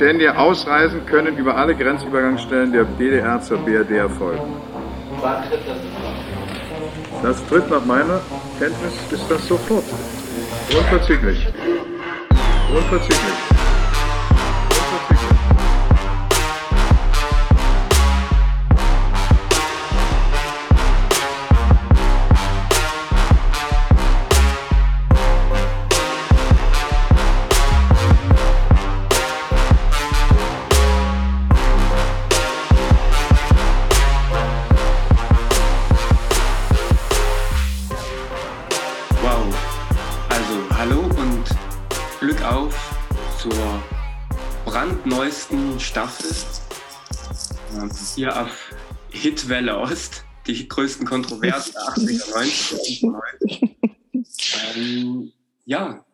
ständige Ausreisen können über alle Grenzübergangsstellen der DDR zur BRD erfolgen. Wann tritt das in Das tritt nach meiner Kenntnis ist das sofort. Unverzüglich. Unverzüglich. Staffel. Hier auf Hitwelle Ost, die größten Kontroversen der 80er, 90er. ähm, ja,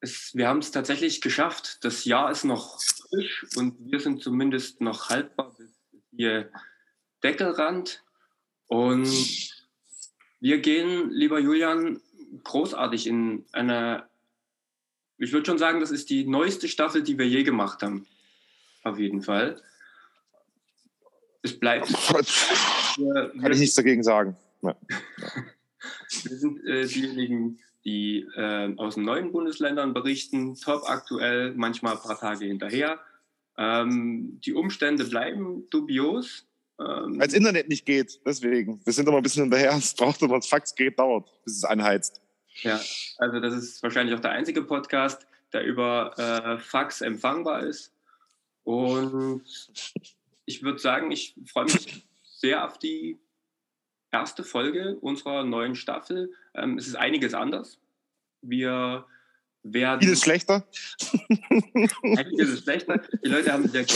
es, wir haben es tatsächlich geschafft. Das Jahr ist noch frisch und wir sind zumindest noch haltbar bis hier Deckelrand. Und wir gehen, lieber Julian, großartig in eine, ich würde schon sagen, das ist die neueste Staffel, die wir je gemacht haben auf jeden Fall. Es bleibt. Wir, Kann ich nichts dagegen sagen. Ja. wir sind äh, diejenigen, die äh, aus den neuen Bundesländern berichten, top aktuell, manchmal ein paar Tage hinterher. Ähm, die Umstände bleiben dubios. Ähm, Als Internet nicht geht, deswegen. Wir sind immer ein bisschen hinterher. Es braucht immer, das Fax geht, dauert, bis es einheizt. Ja, also das ist wahrscheinlich auch der einzige Podcast, der über äh, Fax empfangbar ist. Und ich würde sagen, ich freue mich sehr auf die erste Folge unserer neuen Staffel. Ähm, es ist einiges anders. Wir werden. Vieles schlechter. Einiges ist schlechter. Die Leute haben sehr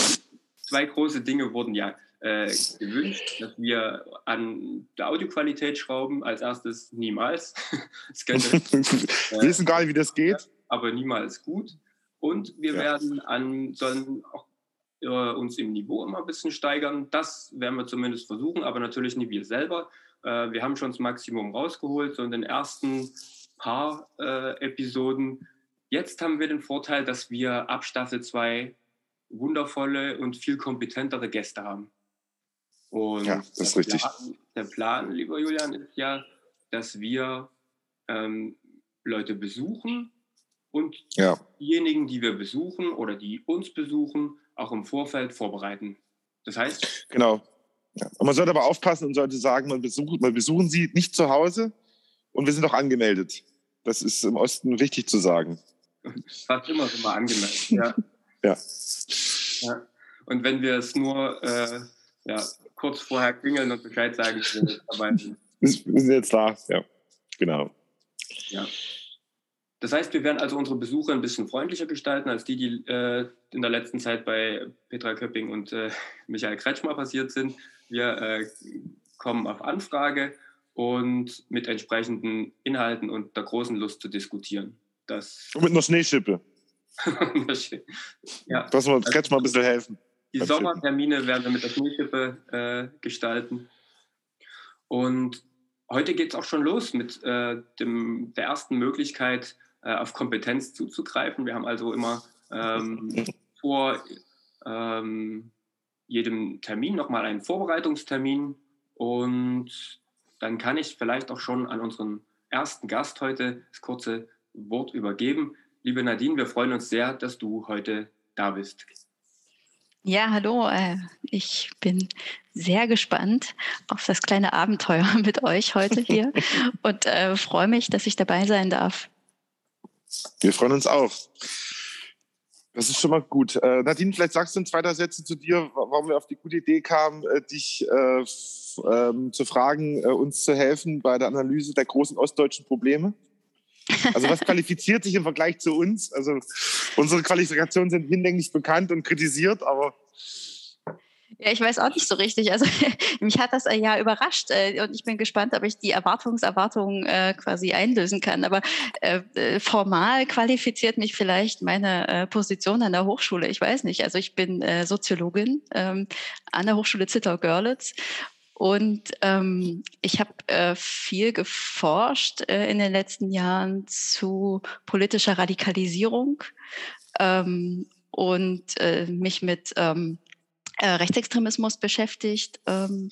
zwei große Dinge wurden ja äh, gewünscht, dass wir an der Audioqualität schrauben. Als erstes niemals. könnte, wir wissen gar nicht, wie das geht. Aber niemals gut. Und wir ja. werden an, sollen auch äh, uns im Niveau immer ein bisschen steigern. Das werden wir zumindest versuchen, aber natürlich nicht wir selber. Äh, wir haben schon das Maximum rausgeholt, so in den ersten paar äh, Episoden. Jetzt haben wir den Vorteil, dass wir ab Staffel 2 wundervolle und viel kompetentere Gäste haben. Und ja, das ist richtig. Plan, der Plan, lieber Julian, ist ja, dass wir ähm, Leute besuchen und ja. diejenigen, die wir besuchen oder die uns besuchen, auch im Vorfeld vorbereiten. Das heißt? Genau. Ja. Und man sollte aber aufpassen und sollte sagen, man besucht, man besuchen sie nicht zu Hause und wir sind auch angemeldet. Das ist im Osten wichtig zu sagen. Fast immer sind wir angemeldet, ja. ja. ja. Und wenn wir es nur äh, ja, kurz vorher klingeln und Bescheid sagen, wir sind jetzt da, ja, genau. Ja. Das heißt, wir werden also unsere Besucher ein bisschen freundlicher gestalten als die, die äh, in der letzten Zeit bei Petra Köpping und äh, Michael Kretschmer passiert sind. Wir äh, kommen auf Anfrage und mit entsprechenden Inhalten und der großen Lust zu diskutieren. Das und mit einer Schneeschippe. ja. Das wir Kretschmer ein bisschen helfen. Die Sommertermine werden wir mit der Schneeschippe äh, gestalten. Und heute geht es auch schon los mit äh, dem, der ersten Möglichkeit, äh, auf Kompetenz zuzugreifen. Wir haben also immer ähm, vor ähm, jedem Termin nochmal einen Vorbereitungstermin und dann kann ich vielleicht auch schon an unseren ersten Gast heute das kurze Wort übergeben. Liebe Nadine, wir freuen uns sehr, dass du heute da bist. Ja, hallo. Äh, ich bin sehr gespannt auf das kleine Abenteuer mit euch heute hier und äh, freue mich, dass ich dabei sein darf. Wir freuen uns auch. Das ist schon mal gut. Äh, Nadine, vielleicht sagst du in zweiter Sätze zu dir, warum wir auf die gute Idee kamen, äh, dich äh, ähm, zu fragen, äh, uns zu helfen bei der Analyse der großen ostdeutschen Probleme. Also was qualifiziert sich im Vergleich zu uns? Also unsere Qualifikationen sind hinlänglich bekannt und kritisiert, aber ja, ich weiß auch nicht so richtig. Also mich hat das ja überrascht äh, und ich bin gespannt, ob ich die Erwartungserwartungen äh, quasi einlösen kann. Aber äh, äh, formal qualifiziert mich vielleicht meine äh, Position an der Hochschule. Ich weiß nicht. Also ich bin äh, Soziologin ähm, an der Hochschule Zittau-Görlitz und ähm, ich habe äh, viel geforscht äh, in den letzten Jahren zu politischer Radikalisierung ähm, und äh, mich mit ähm, äh, Rechtsextremismus beschäftigt. Ähm,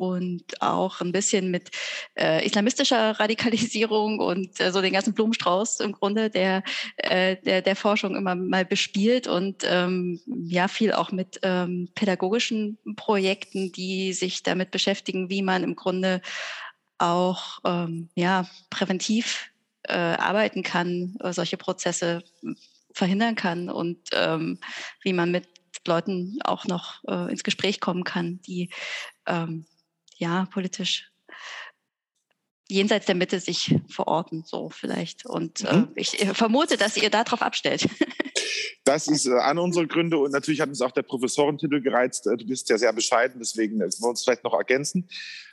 und auch ein bisschen mit äh, islamistischer Radikalisierung und äh, so den ganzen Blumenstrauß im Grunde der, äh, der, der Forschung immer mal bespielt und ähm, ja, viel auch mit ähm, pädagogischen Projekten, die sich damit beschäftigen, wie man im Grunde auch ähm, ja, präventiv äh, arbeiten kann, äh, solche Prozesse verhindern kann und ähm, wie man mit Leuten auch noch äh, ins Gespräch kommen kann, die ähm, ja, politisch jenseits der Mitte sich verorten, so vielleicht. Und äh, mhm. äh, ich vermute, dass ihr darauf abstellt. Das ist äh, einer unserer Gründe und natürlich hat uns auch der Professorentitel gereizt. Äh, du bist ja sehr bescheiden, deswegen äh, wollen wir uns vielleicht noch ergänzen.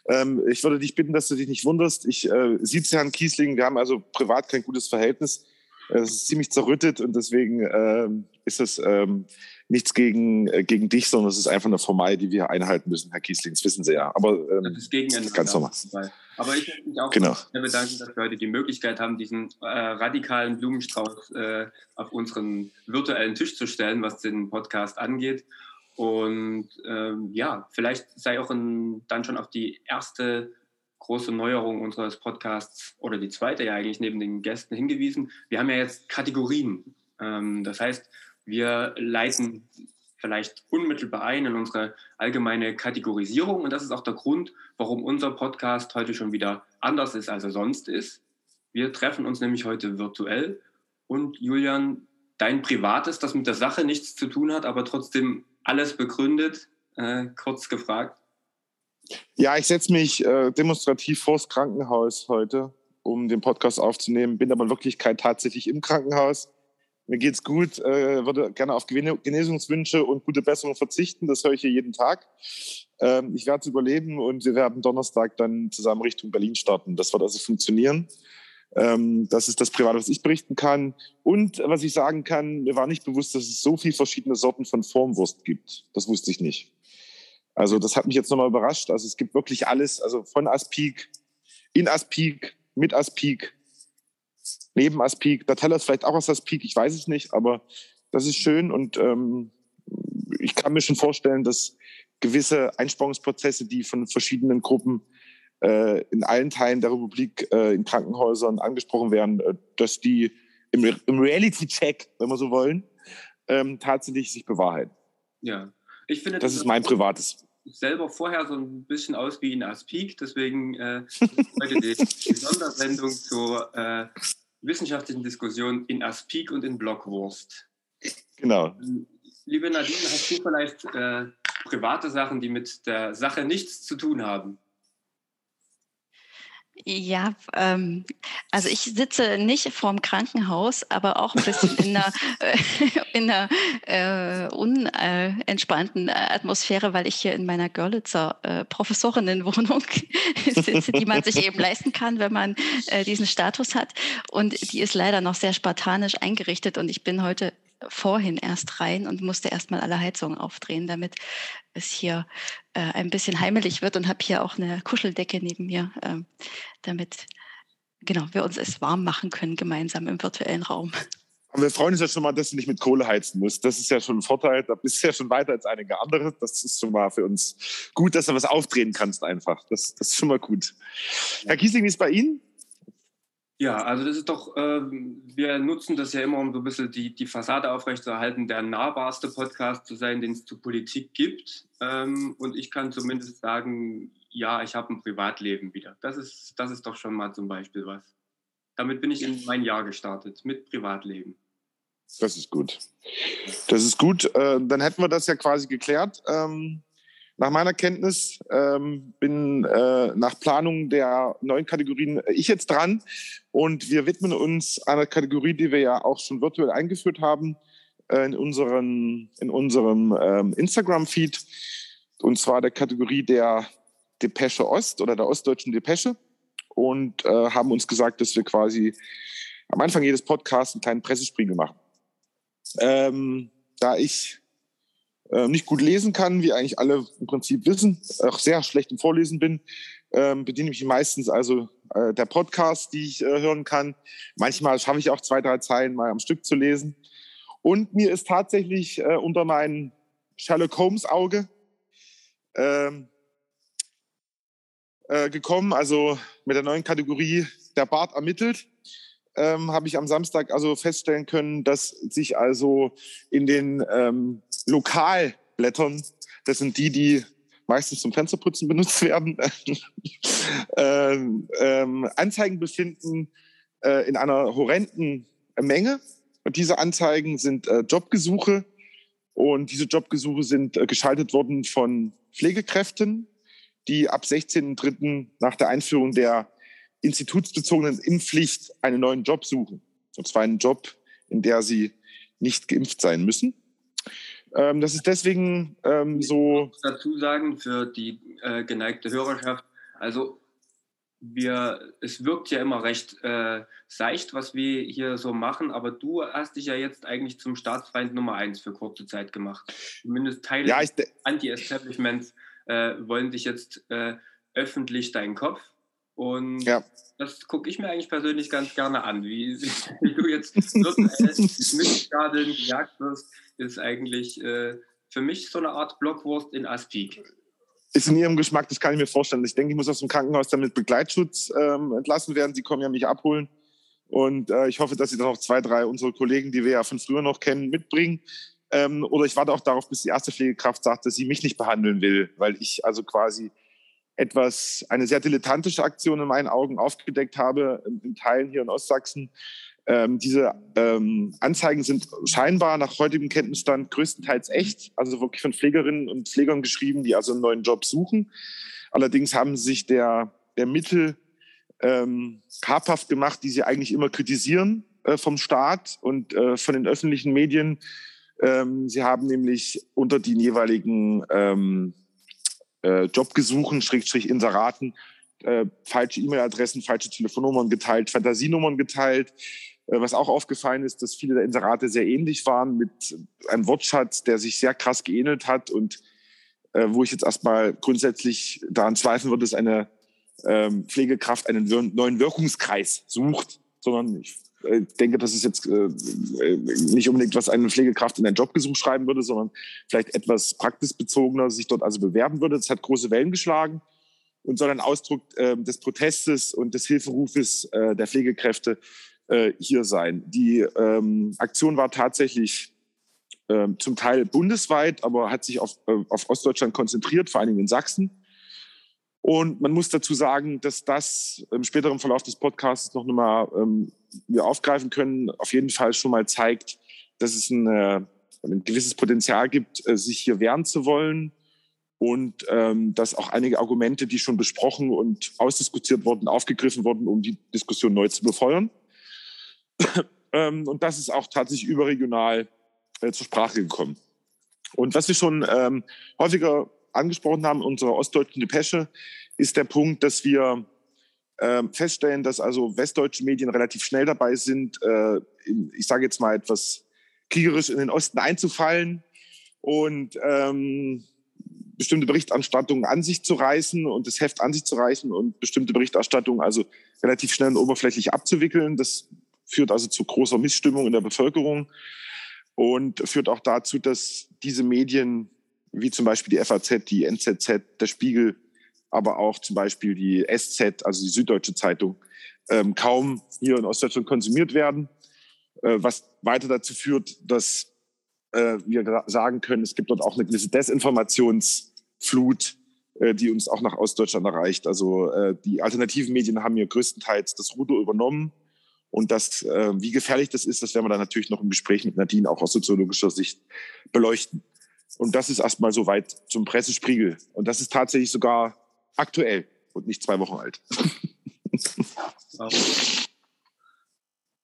Ähm, ich würde dich bitten, dass du dich nicht wunderst. Ich äh, sieze Herrn Kiesling, wir haben also privat kein gutes Verhältnis. Es ist ziemlich zerrüttet und deswegen äh, ist es ähm, nichts gegen, äh, gegen dich, sondern es ist einfach eine Formalie, die wir einhalten müssen, Herr Kiesling. Das wissen Sie ja. Aber ähm, das ist gegeneinander. Ganz normal. Aber ich möchte mich auch genau. bedanken, dass wir heute die Möglichkeit haben, diesen äh, radikalen Blumenstrauß äh, auf unseren virtuellen Tisch zu stellen, was den Podcast angeht. Und ähm, ja, vielleicht sei auch ein, dann schon auf die erste große Neuerung unseres Podcasts oder die zweite ja eigentlich neben den Gästen hingewiesen. Wir haben ja jetzt Kategorien. Ähm, das heißt, wir leiten vielleicht unmittelbar ein in unsere allgemeine Kategorisierung. Und das ist auch der Grund, warum unser Podcast heute schon wieder anders ist, als er sonst ist. Wir treffen uns nämlich heute virtuell. Und Julian, dein Privates, das mit der Sache nichts zu tun hat, aber trotzdem alles begründet, äh, kurz gefragt. Ja, ich setze mich äh, demonstrativ vors Krankenhaus heute, um den Podcast aufzunehmen, bin aber in Wirklichkeit tatsächlich im Krankenhaus mir geht's gut, äh, würde gerne auf Genesungswünsche und gute Besserung verzichten. Das höre ich hier jeden Tag. Ähm, ich werde es überleben und wir werden Donnerstag dann zusammen Richtung Berlin starten. Das wird also funktionieren. Ähm, das ist das Private, was ich berichten kann. Und was ich sagen kann, mir war nicht bewusst, dass es so viele verschiedene Sorten von Formwurst gibt. Das wusste ich nicht. Also das hat mich jetzt nochmal überrascht. Also es gibt wirklich alles, also von Aspik, in Aspik, mit Aspik, neben Aspik. Der Teller ist vielleicht auch aus Aspik, ich weiß es nicht, aber das ist schön und ähm, ich kann mir schon vorstellen, dass gewisse Einsparungsprozesse, die von verschiedenen Gruppen äh, in allen Teilen der Republik äh, in Krankenhäusern angesprochen werden, äh, dass die im, im Reality-Check, wenn wir so wollen, ähm, tatsächlich sich bewahrheiten. Ja, ich finde das, das ist mein privates selber vorher so ein bisschen aus wie in Aspik, deswegen äh, heute die, die Sondersendung zur äh, wissenschaftlichen Diskussion in Aspik und in Blockwurst. Genau. Liebe Nadine, hast du vielleicht äh, private Sachen, die mit der Sache nichts zu tun haben? Ja, ähm, also ich sitze nicht vorm Krankenhaus, aber auch ein bisschen in einer, äh, in einer äh, unentspannten Atmosphäre, weil ich hier in meiner Görlitzer äh, Professorinnenwohnung sitze, die man sich eben leisten kann, wenn man äh, diesen Status hat. Und die ist leider noch sehr spartanisch eingerichtet und ich bin heute vorhin erst rein und musste erstmal alle Heizungen aufdrehen, damit es hier äh, ein bisschen heimelig wird und habe hier auch eine Kuscheldecke neben mir, äh, damit genau wir uns es warm machen können gemeinsam im virtuellen Raum. Aber wir freuen uns ja schon mal, dass du nicht mit Kohle heizen musst. Das ist ja schon ein Vorteil. Da bist du ja schon weiter als einige andere. Das ist schon mal für uns gut, dass du was aufdrehen kannst einfach. Das, das ist schon mal gut. Herr Kiesling, wie ist es bei Ihnen? Ja, also das ist doch, ähm, wir nutzen das ja immer, um so ein bisschen die, die Fassade aufrechtzuerhalten, der nahbarste Podcast zu sein, den es zur Politik gibt. Ähm, und ich kann zumindest sagen, ja, ich habe ein Privatleben wieder. Das ist, das ist doch schon mal zum Beispiel was. Damit bin ich in mein Jahr gestartet, mit Privatleben. Das ist gut. Das ist gut. Äh, dann hätten wir das ja quasi geklärt. Ähm, nach meiner Kenntnis ähm, bin äh, nach Planung der neuen Kategorien äh, ich jetzt dran. Und wir widmen uns einer Kategorie, die wir ja auch schon virtuell eingeführt haben äh, in, unseren, in unserem ähm, Instagram-Feed. Und zwar der Kategorie der Depesche Ost oder der ostdeutschen Depesche. Und äh, haben uns gesagt, dass wir quasi am Anfang jedes Podcasts einen kleinen Pressespiegel machen. Ähm, da ich äh, nicht gut lesen kann, wie eigentlich alle im Prinzip wissen, auch sehr schlecht im Vorlesen bin, ähm, bediene ich mich meistens also äh, der Podcast, die ich äh, hören kann. Manchmal schaffe ich auch zwei, drei Zeilen mal am Stück zu lesen. Und mir ist tatsächlich äh, unter mein Sherlock Holmes Auge ähm, äh, gekommen, also mit der neuen Kategorie der Bart ermittelt, ähm, habe ich am Samstag also feststellen können, dass sich also in den ähm, Lokalblättern, das sind die, die meistens zum Fensterputzen benutzt werden, ähm, ähm, Anzeigen befinden äh, in einer horrenden Menge. Und diese Anzeigen sind äh, Jobgesuche und diese Jobgesuche sind äh, geschaltet worden von Pflegekräften, die ab 16.03. nach der Einführung der institutsbezogenen Impfpflicht einen neuen Job suchen. Und zwar einen Job, in der sie nicht geimpft sein müssen. Ähm, das ist deswegen ähm, so. Ich muss dazu sagen, für die äh, geneigte Hörerschaft, also wir, es wirkt ja immer recht äh, seicht, was wir hier so machen, aber du hast dich ja jetzt eigentlich zum Staatsfeind Nummer eins für kurze Zeit gemacht. Zumindest Teile ja, des Anti-Establishments äh, wollen dich jetzt äh, öffentlich deinen Kopf. Und ja. das gucke ich mir eigentlich persönlich ganz gerne an, wie, wie du jetzt mit Gadeln gejagt wirst, ist eigentlich äh, für mich so eine Art Blockwurst in Aspik ist in ihrem Geschmack, das kann ich mir vorstellen. Ich denke, ich muss aus dem Krankenhaus dann mit Begleitschutz ähm, entlassen werden. Sie kommen ja mich abholen. Und äh, ich hoffe, dass Sie dann noch zwei, drei unserer Kollegen, die wir ja von früher noch kennen, mitbringen. Ähm, oder ich warte auch darauf, bis die erste Pflegekraft sagt, dass sie mich nicht behandeln will, weil ich also quasi etwas, eine sehr dilettantische Aktion in meinen Augen aufgedeckt habe, in Teilen hier in Ostsachsen, ähm, diese ähm, Anzeigen sind scheinbar nach heutigem Kenntnisstand größtenteils echt, also wirklich von Pflegerinnen und Pflegern geschrieben, die also einen neuen Job suchen. Allerdings haben sich der, der Mittel ähm, habhaft gemacht, die sie eigentlich immer kritisieren äh, vom Staat und äh, von den öffentlichen Medien. Ähm, sie haben nämlich unter den jeweiligen ähm, äh, Jobgesuchen, Schrägstrich Inseraten, äh, falsche E-Mail-Adressen, falsche Telefonnummern geteilt, Fantasienummern geteilt, äh, was auch aufgefallen ist, dass viele der Inserate sehr ähnlich waren mit einem Wortschatz, der sich sehr krass geähnelt hat und äh, wo ich jetzt erstmal grundsätzlich daran zweifeln würde, dass eine ähm, Pflegekraft einen neuen Wirkungskreis sucht, sondern ich äh, denke, das ist jetzt äh, äh, nicht unbedingt, was eine Pflegekraft in ein Jobgesuch schreiben würde, sondern vielleicht etwas praxisbezogener sich dort also bewerben würde. Das hat große Wellen geschlagen und soll ein Ausdruck äh, des Protestes und des Hilferufes äh, der Pflegekräfte äh, hier sein. Die ähm, Aktion war tatsächlich äh, zum Teil bundesweit, aber hat sich auf, äh, auf Ostdeutschland konzentriert, vor allen Dingen in Sachsen. Und man muss dazu sagen, dass das im späteren Verlauf des Podcasts noch einmal ähm, wir aufgreifen können, auf jeden Fall schon mal zeigt, dass es eine, ein gewisses Potenzial gibt, äh, sich hier wehren zu wollen und ähm, dass auch einige Argumente, die schon besprochen und ausdiskutiert wurden, aufgegriffen wurden, um die Diskussion neu zu befeuern. ähm, und das ist auch tatsächlich überregional äh, zur Sprache gekommen. Und was wir schon ähm, häufiger angesprochen haben in unserer ostdeutschen Depesche, ist der Punkt, dass wir ähm, feststellen, dass also westdeutsche Medien relativ schnell dabei sind, äh, in, ich sage jetzt mal etwas kriegerisch in den Osten einzufallen und ähm, bestimmte Berichterstattungen an sich zu reißen und das Heft an sich zu reißen und bestimmte Berichterstattungen also relativ schnell und oberflächlich abzuwickeln. Das führt also zu großer Missstimmung in der Bevölkerung und führt auch dazu, dass diese Medien wie zum Beispiel die FAZ, die NZZ, der Spiegel, aber auch zum Beispiel die SZ, also die Süddeutsche Zeitung, ähm, kaum hier in Ostdeutschland konsumiert werden, äh, was weiter dazu führt, dass äh, wir sagen können, es gibt dort auch eine gewisse Desinformationsflut, äh, die uns auch nach Ostdeutschland erreicht. Also äh, die alternativen Medien haben hier größtenteils das Ruder übernommen und das, äh, wie gefährlich das ist, das werden wir dann natürlich noch im Gespräch mit Nadine auch aus soziologischer Sicht beleuchten. Und das ist erstmal soweit zum Pressespiegel. Und das ist tatsächlich sogar aktuell und nicht zwei Wochen alt.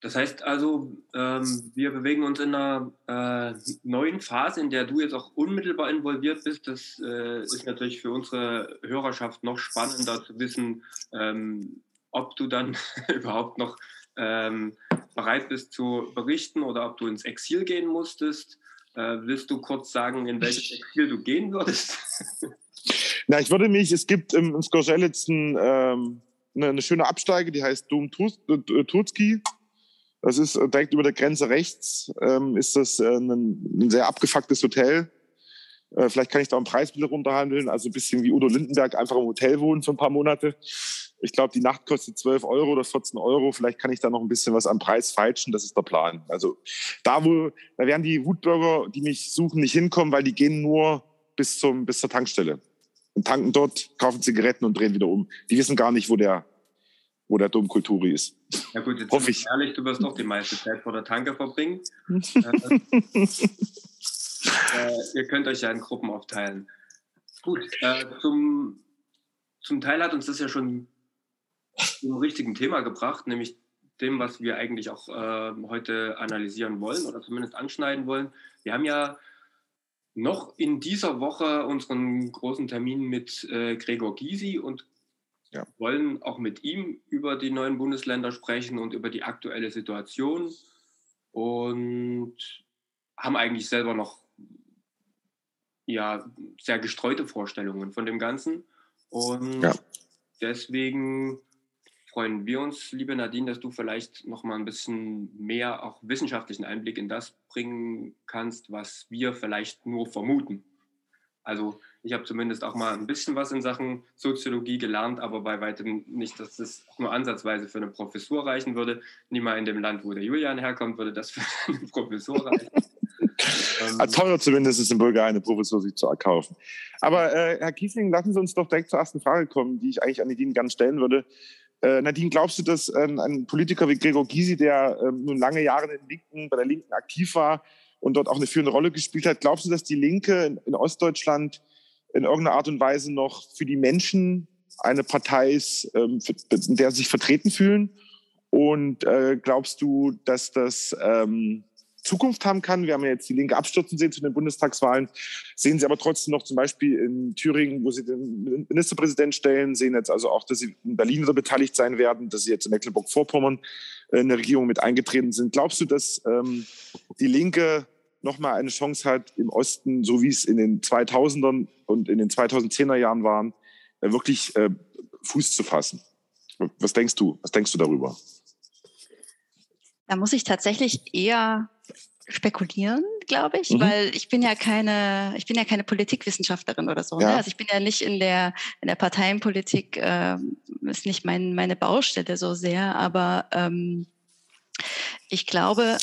Das heißt also, ähm, wir bewegen uns in einer äh, neuen Phase, in der du jetzt auch unmittelbar involviert bist. Das äh, ist natürlich für unsere Hörerschaft noch spannender zu wissen, ähm, ob du dann überhaupt noch ähm, bereit bist zu berichten oder ob du ins Exil gehen musstest. Äh, willst du kurz sagen, in welches Exil du gehen würdest? Na, ich würde mich, es gibt im, im Skorzelitz ähm, eine, eine, schöne Absteige, die heißt Dom Tutski. Das ist äh, direkt über der Grenze rechts, ähm, ist das äh, ein, ein, sehr abgefucktes Hotel. Äh, vielleicht kann ich da einen Preis wieder runterhandeln, also ein bisschen wie Udo Lindenberg, einfach im Hotel wohnen für ein paar Monate. Ich glaube, die Nacht kostet 12 Euro oder 14 Euro. Vielleicht kann ich da noch ein bisschen was am Preis feilschen. Das ist der Plan. Also da, wo, da werden die Wutbürger, die mich suchen, nicht hinkommen, weil die gehen nur bis, zum, bis zur Tankstelle und tanken dort, kaufen Zigaretten und drehen wieder um. Die wissen gar nicht, wo der, wo der Domkulturi ist. Ja gut, jetzt Hoffe ich. ehrlich, du wirst doch die meiste Zeit vor der Tanke verbringen. äh, äh, ihr könnt euch ja in Gruppen aufteilen. Gut, äh, zum, zum Teil hat uns das ja schon zum richtigen Thema gebracht, nämlich dem, was wir eigentlich auch äh, heute analysieren wollen oder zumindest anschneiden wollen. Wir haben ja noch in dieser Woche unseren großen Termin mit äh, Gregor Gysi und ja. wollen auch mit ihm über die neuen Bundesländer sprechen und über die aktuelle Situation und haben eigentlich selber noch ja, sehr gestreute Vorstellungen von dem Ganzen. Und ja. deswegen freuen wir uns, liebe Nadine, dass du vielleicht noch mal ein bisschen mehr auch wissenschaftlichen Einblick in das bringen kannst, was wir vielleicht nur vermuten. Also ich habe zumindest auch mal ein bisschen was in Sachen Soziologie gelernt, aber bei weitem nicht, dass das nur ansatzweise für eine Professur reichen würde. Nie mal in dem Land, wo der Julian herkommt, würde das für eine Professur reichen. ähm, teuer zumindest ist in Bulgarien eine Professur sich zu erkaufen. Aber äh, Herr Kiesling, lassen Sie uns doch direkt zur ersten Frage kommen, die ich eigentlich an Nadine ganz stellen würde. Äh, Nadine, glaubst du, dass ähm, ein Politiker wie Gregor Gysi, der ähm, nun lange Jahre in Linken, bei der Linken aktiv war und dort auch eine führende Rolle gespielt hat, glaubst du, dass die Linke in, in Ostdeutschland in irgendeiner Art und Weise noch für die Menschen eine Partei ist, ähm, in der sie sich vertreten fühlen? Und äh, glaubst du, dass das ähm, Zukunft haben kann. Wir haben ja jetzt die Linke abstürzen sehen zu den Bundestagswahlen, sehen Sie aber trotzdem noch zum Beispiel in Thüringen, wo Sie den Ministerpräsidenten stellen, sehen jetzt also auch, dass Sie in Berlin wieder beteiligt sein werden, dass Sie jetzt in Mecklenburg-Vorpommern in eine Regierung mit eingetreten sind. Glaubst du, dass ähm, die Linke nochmal eine Chance hat, im Osten, so wie es in den 2000ern und in den 2010er Jahren waren, äh, wirklich äh, Fuß zu fassen? Was denkst du? Was denkst du darüber? Da muss ich tatsächlich eher spekulieren, glaube ich, mhm. weil ich bin ja keine, ich bin ja keine Politikwissenschaftlerin oder so. Ne? Ja. Ne? Also ich bin ja nicht in der in der Parteienpolitik, äh, ist nicht mein, meine Baustelle so sehr, aber ähm, ich glaube,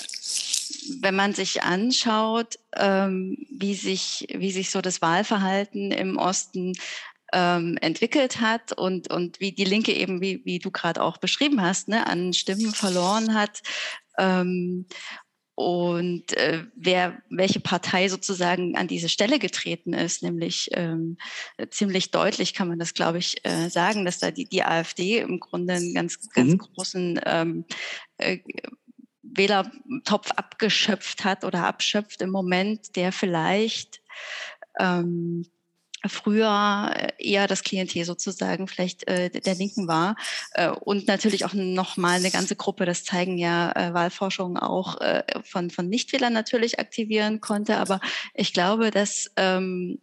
wenn man sich anschaut, ähm, wie sich wie sich so das Wahlverhalten im Osten ähm, entwickelt hat und, und wie die Linke eben, wie, wie du gerade auch beschrieben hast, ne, an Stimmen verloren hat ähm, und äh, wer, welche Partei sozusagen an diese Stelle getreten ist, nämlich ähm, ziemlich deutlich kann man das, glaube ich, äh, sagen, dass da die, die AfD im Grunde einen ganz, ganz mhm. großen ähm, äh, Wählertopf abgeschöpft hat oder abschöpft im Moment, der vielleicht ähm, früher äh, eher das Klientel sozusagen vielleicht äh, der Linken war äh, und natürlich auch nochmal eine ganze Gruppe, das zeigen ja äh, Wahlforschungen auch äh, von, von Nichtwählern natürlich aktivieren konnte. Aber ich glaube, dass, ähm,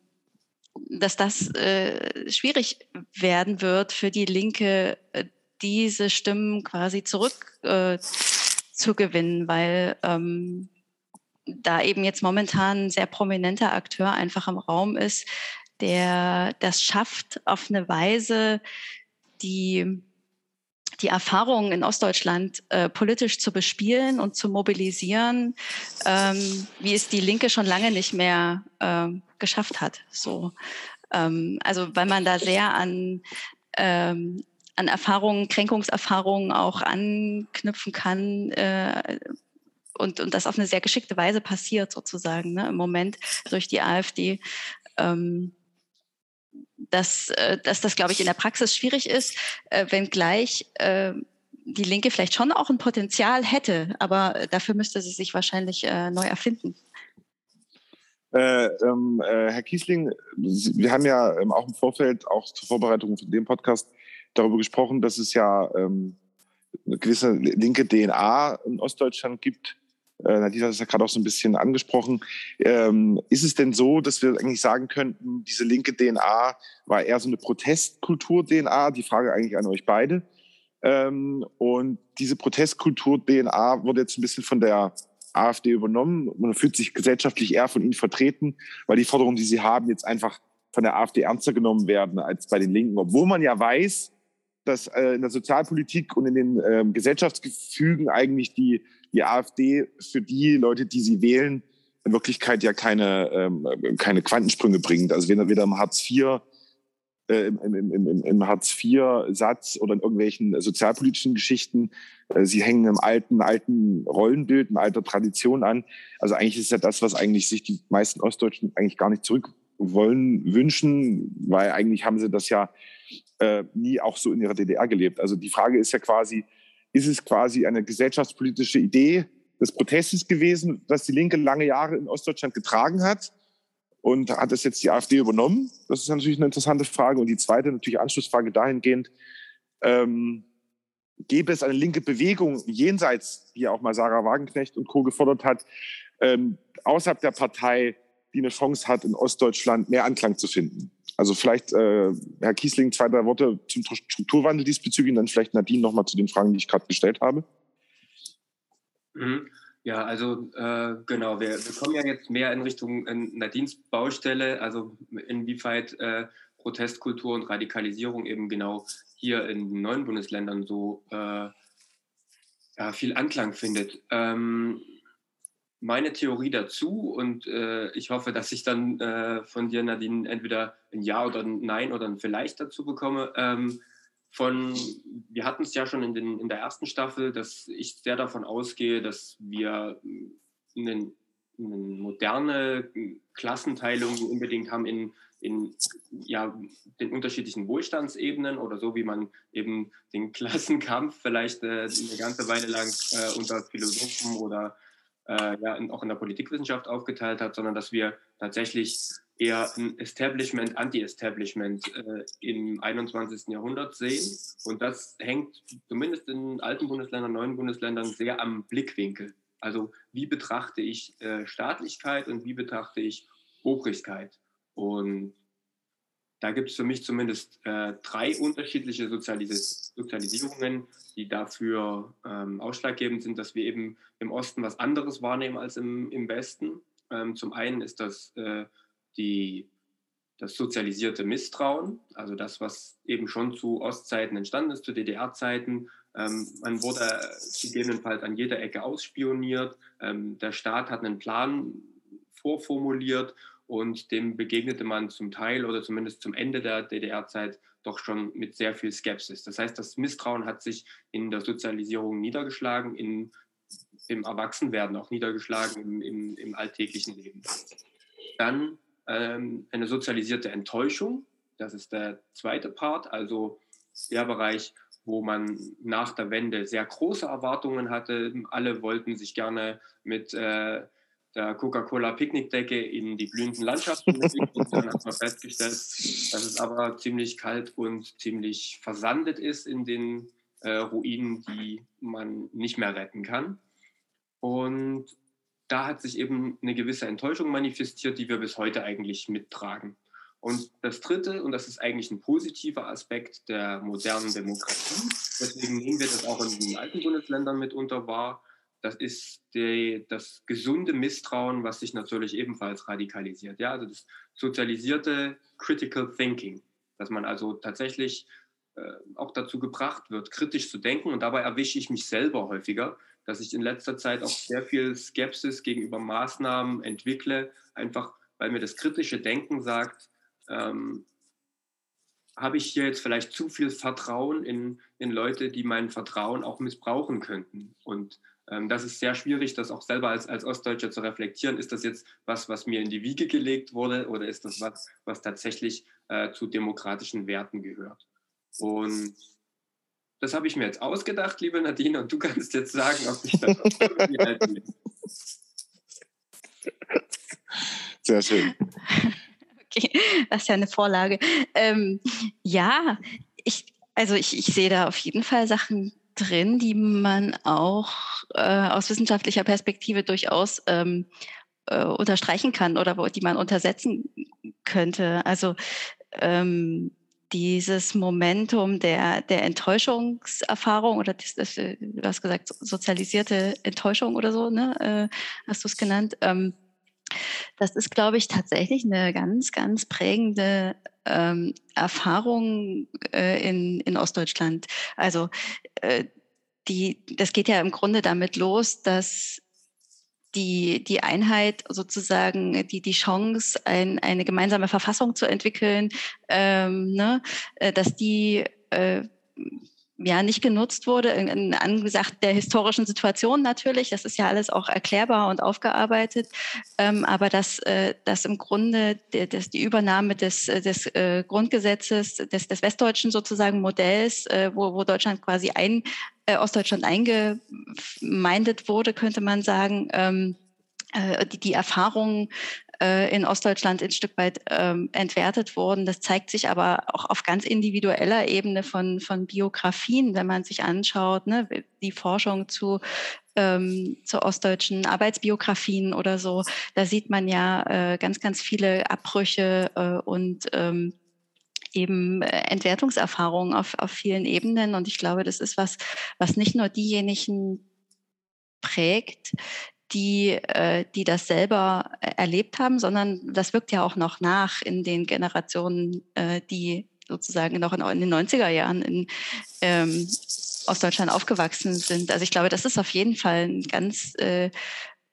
dass das äh, schwierig werden wird für die Linke, äh, diese Stimmen quasi zurück äh, zu gewinnen, weil ähm, da eben jetzt momentan ein sehr prominenter Akteur einfach im Raum ist, der das schafft, auf eine Weise, die die Erfahrungen in Ostdeutschland äh, politisch zu bespielen und zu mobilisieren, ähm, wie es die Linke schon lange nicht mehr ähm, geschafft hat. So, ähm, also weil man da sehr an ähm, an Erfahrungen, Kränkungserfahrungen auch anknüpfen kann. Äh, und, und das auf eine sehr geschickte Weise passiert sozusagen ne, im Moment durch die AfD. Ähm, dass, äh, dass das, glaube ich, in der Praxis schwierig ist, äh, wenngleich äh, die Linke vielleicht schon auch ein Potenzial hätte, aber dafür müsste sie sich wahrscheinlich neu erfinden. Äh, ähm, äh, Herr Kiesling, wir haben ja ähm, auch im Vorfeld, auch zur Vorbereitung von dem Podcast, darüber gesprochen, dass es ja ähm, eine gewisse linke DNA in Ostdeutschland gibt, äh, Nadine hat es ja gerade auch so ein bisschen angesprochen. Ähm, ist es denn so, dass wir eigentlich sagen könnten, diese linke DNA war eher so eine Protestkultur-DNA? Die Frage eigentlich an euch beide. Ähm, und diese Protestkultur-DNA wurde jetzt ein bisschen von der AfD übernommen. Man fühlt sich gesellschaftlich eher von ihnen vertreten, weil die Forderungen, die sie haben, jetzt einfach von der AfD ernster genommen werden als bei den Linken. Obwohl man ja weiß, dass äh, in der Sozialpolitik und in den äh, Gesellschaftsgefügen eigentlich die, die AfD für die Leute, die sie wählen, in Wirklichkeit ja keine, ähm, keine Quantensprünge bringt. Also weder, weder im Hartz IV äh, im, im, im, im Hartz-IV-Satz oder in irgendwelchen sozialpolitischen Geschichten. Äh, sie hängen im alten, alten Rollenbild, in alter Tradition an. Also eigentlich ist ja das, was eigentlich sich die meisten Ostdeutschen eigentlich gar nicht zurück wollen, wünschen, weil eigentlich haben sie das ja äh, nie auch so in ihrer DDR gelebt. Also die Frage ist ja quasi, ist es quasi eine gesellschaftspolitische Idee des Protestes gewesen, dass die Linke lange Jahre in Ostdeutschland getragen hat? Und hat das jetzt die AfD übernommen? Das ist natürlich eine interessante Frage. Und die zweite natürlich Anschlussfrage dahingehend, ähm, gäbe es eine linke Bewegung jenseits, wie auch mal Sarah Wagenknecht und Co. gefordert hat, ähm, außerhalb der Partei, die eine Chance hat, in Ostdeutschland mehr Anklang zu finden? Also vielleicht, äh, Herr Kiesling, zwei, drei Worte zum Strukturwandel diesbezüglich und dann vielleicht Nadine nochmal zu den Fragen, die ich gerade gestellt habe. Mhm. Ja, also äh, genau, wir, wir, kommen ja jetzt mehr in Richtung in Nadines Baustelle, also inwieweit äh, Protestkultur und Radikalisierung eben genau hier in den neuen Bundesländern so äh, ja, viel Anklang findet. Ähm, meine Theorie dazu und äh, ich hoffe, dass ich dann äh, von dir, Nadine, entweder ein Ja oder ein Nein oder ein Vielleicht dazu bekomme. Ähm, von, wir hatten es ja schon in, den, in der ersten Staffel, dass ich sehr davon ausgehe, dass wir eine, eine moderne Klassenteilung unbedingt haben in, in ja, den unterschiedlichen Wohlstandsebenen oder so, wie man eben den Klassenkampf vielleicht äh, eine ganze Weile lang äh, unter Philosophen oder äh, ja, auch in der Politikwissenschaft aufgeteilt hat, sondern dass wir tatsächlich eher ein Establishment, Anti-Establishment äh, im 21. Jahrhundert sehen. Und das hängt zumindest in alten Bundesländern, neuen Bundesländern sehr am Blickwinkel. Also wie betrachte ich äh, Staatlichkeit und wie betrachte ich Obrigkeit? Und da gibt es für mich zumindest äh, drei unterschiedliche Sozialis Sozialisierungen, die dafür ähm, ausschlaggebend sind, dass wir eben im Osten was anderes wahrnehmen als im, im Westen. Ähm, zum einen ist das äh, die, das sozialisierte Misstrauen, also das, was eben schon zu Ostzeiten entstanden ist, zu DDR-Zeiten. Ähm, man wurde gegebenenfalls an jeder Ecke ausspioniert. Ähm, der Staat hat einen Plan vorformuliert und dem begegnete man zum Teil oder zumindest zum Ende der DDR-Zeit doch schon mit sehr viel Skepsis. Das heißt, das Misstrauen hat sich in der Sozialisierung niedergeschlagen, in, im Erwachsenwerden auch niedergeschlagen, im, im, im alltäglichen Leben. Dann ähm, eine sozialisierte Enttäuschung, das ist der zweite Part, also der Bereich, wo man nach der Wende sehr große Erwartungen hatte. Alle wollten sich gerne mit äh, der Coca-Cola-Picknickdecke in die blühenden Landschaften und dann hat man festgestellt, dass es aber ziemlich kalt und ziemlich versandet ist in den äh, Ruinen, die man nicht mehr retten kann. Und da hat sich eben eine gewisse Enttäuschung manifestiert, die wir bis heute eigentlich mittragen. Und das Dritte, und das ist eigentlich ein positiver Aspekt der modernen Demokratie, deswegen nehmen wir das auch in den alten Bundesländern mitunter wahr, das ist die, das gesunde Misstrauen, was sich natürlich ebenfalls radikalisiert. Ja, also das sozialisierte Critical Thinking, dass man also tatsächlich äh, auch dazu gebracht wird, kritisch zu denken. Und dabei erwische ich mich selber häufiger, dass ich in letzter Zeit auch sehr viel Skepsis gegenüber Maßnahmen entwickle, einfach weil mir das kritische Denken sagt, ähm, habe ich hier jetzt vielleicht zu viel Vertrauen in, in Leute, die mein Vertrauen auch missbrauchen könnten. Und das ist sehr schwierig, das auch selber als, als Ostdeutscher zu reflektieren. Ist das jetzt was, was mir in die Wiege gelegt wurde oder ist das was, was tatsächlich äh, zu demokratischen Werten gehört? Und das habe ich mir jetzt ausgedacht, liebe Nadine, und du kannst jetzt sagen, ob ich das irgendwie halten will. Sehr schön. Okay, das ist ja eine Vorlage. Ähm, ja, ich, also ich, ich sehe da auf jeden Fall Sachen drin, die man auch äh, aus wissenschaftlicher Perspektive durchaus ähm, äh, unterstreichen kann oder wo, die man untersetzen könnte. Also ähm, dieses Momentum der, der Enttäuschungserfahrung oder das, das, du hast gesagt, sozialisierte Enttäuschung oder so, ne, äh, hast du es genannt. Ähm, das ist, glaube ich, tatsächlich eine ganz, ganz prägende ähm, Erfahrung äh, in, in Ostdeutschland. Also äh, die, das geht ja im Grunde damit los, dass die, die Einheit sozusagen, die, die Chance, ein, eine gemeinsame Verfassung zu entwickeln, ähm, ne, äh, dass die äh, ja nicht genutzt wurde, in, in angesagt der historischen Situation natürlich, das ist ja alles auch erklärbar und aufgearbeitet, ähm, aber dass, äh, dass im Grunde die, dass die Übernahme des, des äh, Grundgesetzes, des, des westdeutschen sozusagen Modells, äh, wo, wo Deutschland quasi ein, äh, Ostdeutschland eingemeindet wurde, könnte man sagen, ähm, äh, die, die Erfahrungen äh, in Ostdeutschland ein Stück weit ähm, entwertet wurden. Das zeigt sich aber auch auf ganz individueller Ebene von, von Biografien, wenn man sich anschaut, ne, die Forschung zu ähm, zu ostdeutschen Arbeitsbiografien oder so. Da sieht man ja äh, ganz, ganz viele Abbrüche äh, und ähm, eben Entwertungserfahrungen auf, auf vielen Ebenen. Und ich glaube, das ist was, was nicht nur diejenigen prägt, die, äh, die das selber äh, erlebt haben, sondern das wirkt ja auch noch nach in den Generationen, äh, die sozusagen noch in, den 90er Jahren in ähm, Ostdeutschland aufgewachsen sind. Also ich glaube, das ist auf jeden Fall ein ganz äh,